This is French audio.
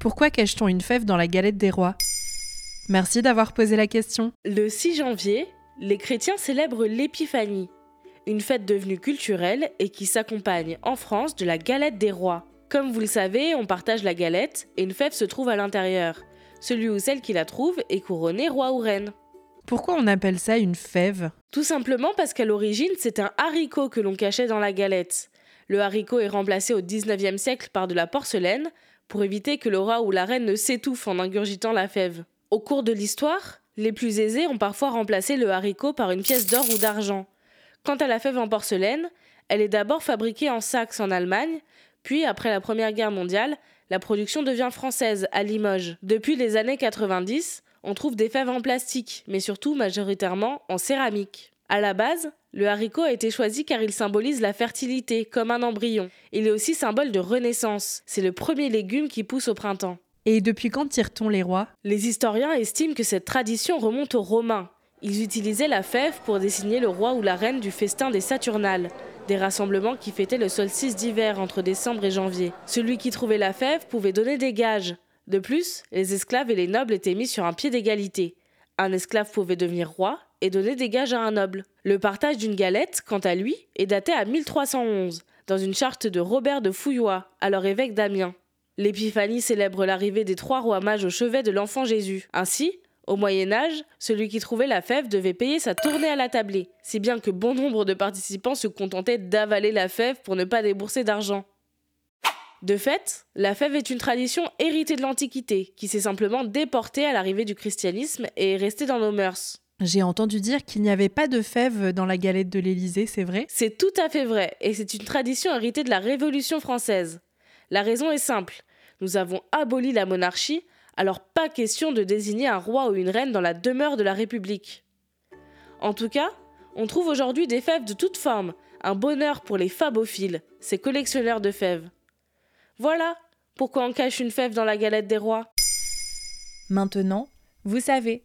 Pourquoi cache-t-on une fève dans la galette des rois? Merci d'avoir posé la question. Le 6 janvier, les chrétiens célèbrent l'Épiphanie, une fête devenue culturelle et qui s'accompagne en France de la galette des rois. Comme vous le savez, on partage la galette et une fève se trouve à l'intérieur. Celui ou celle qui la trouve est couronné roi ou reine. Pourquoi on appelle ça une fève? Tout simplement parce qu'à l'origine, c'est un haricot que l'on cachait dans la galette. Le haricot est remplacé au 19e siècle par de la porcelaine pour éviter que le roi ou la reine ne s'étouffe en ingurgitant la fève. Au cours de l'histoire, les plus aisés ont parfois remplacé le haricot par une pièce d'or ou d'argent. Quant à la fève en porcelaine, elle est d'abord fabriquée en Saxe en Allemagne, puis après la Première Guerre mondiale, la production devient française à Limoges. Depuis les années 90, on trouve des fèves en plastique, mais surtout majoritairement en céramique. À la base, le haricot a été choisi car il symbolise la fertilité, comme un embryon. Il est aussi symbole de renaissance. C'est le premier légume qui pousse au printemps. Et depuis quand tire-t-on les rois? Les historiens estiment que cette tradition remonte aux Romains. Ils utilisaient la fève pour désigner le roi ou la reine du festin des Saturnales, des rassemblements qui fêtaient le solstice d'hiver entre décembre et janvier. Celui qui trouvait la fève pouvait donner des gages. De plus, les esclaves et les nobles étaient mis sur un pied d'égalité. Un esclave pouvait devenir roi et donner des gages à un noble. Le partage d'une galette, quant à lui, est daté à 1311, dans une charte de Robert de Fouillois, alors évêque d'Amiens. L'épiphanie célèbre l'arrivée des trois rois mages au chevet de l'enfant Jésus. Ainsi, au Moyen Âge, celui qui trouvait la fève devait payer sa tournée à la tablée, si bien que bon nombre de participants se contentaient d'avaler la fève pour ne pas débourser d'argent. De fait, la fève est une tradition héritée de l'Antiquité, qui s'est simplement déportée à l'arrivée du christianisme et est restée dans nos mœurs. J'ai entendu dire qu'il n'y avait pas de fève dans la galette de l'Élysée, c'est vrai? C'est tout à fait vrai, et c'est une tradition héritée de la Révolution française. La raison est simple. Nous avons aboli la monarchie, alors pas question de désigner un roi ou une reine dans la demeure de la République. En tout cas, on trouve aujourd'hui des fèves de toutes formes, un bonheur pour les fabophiles, ces collectionneurs de fèves. Voilà pourquoi on cache une fève dans la galette des rois. Maintenant, vous savez.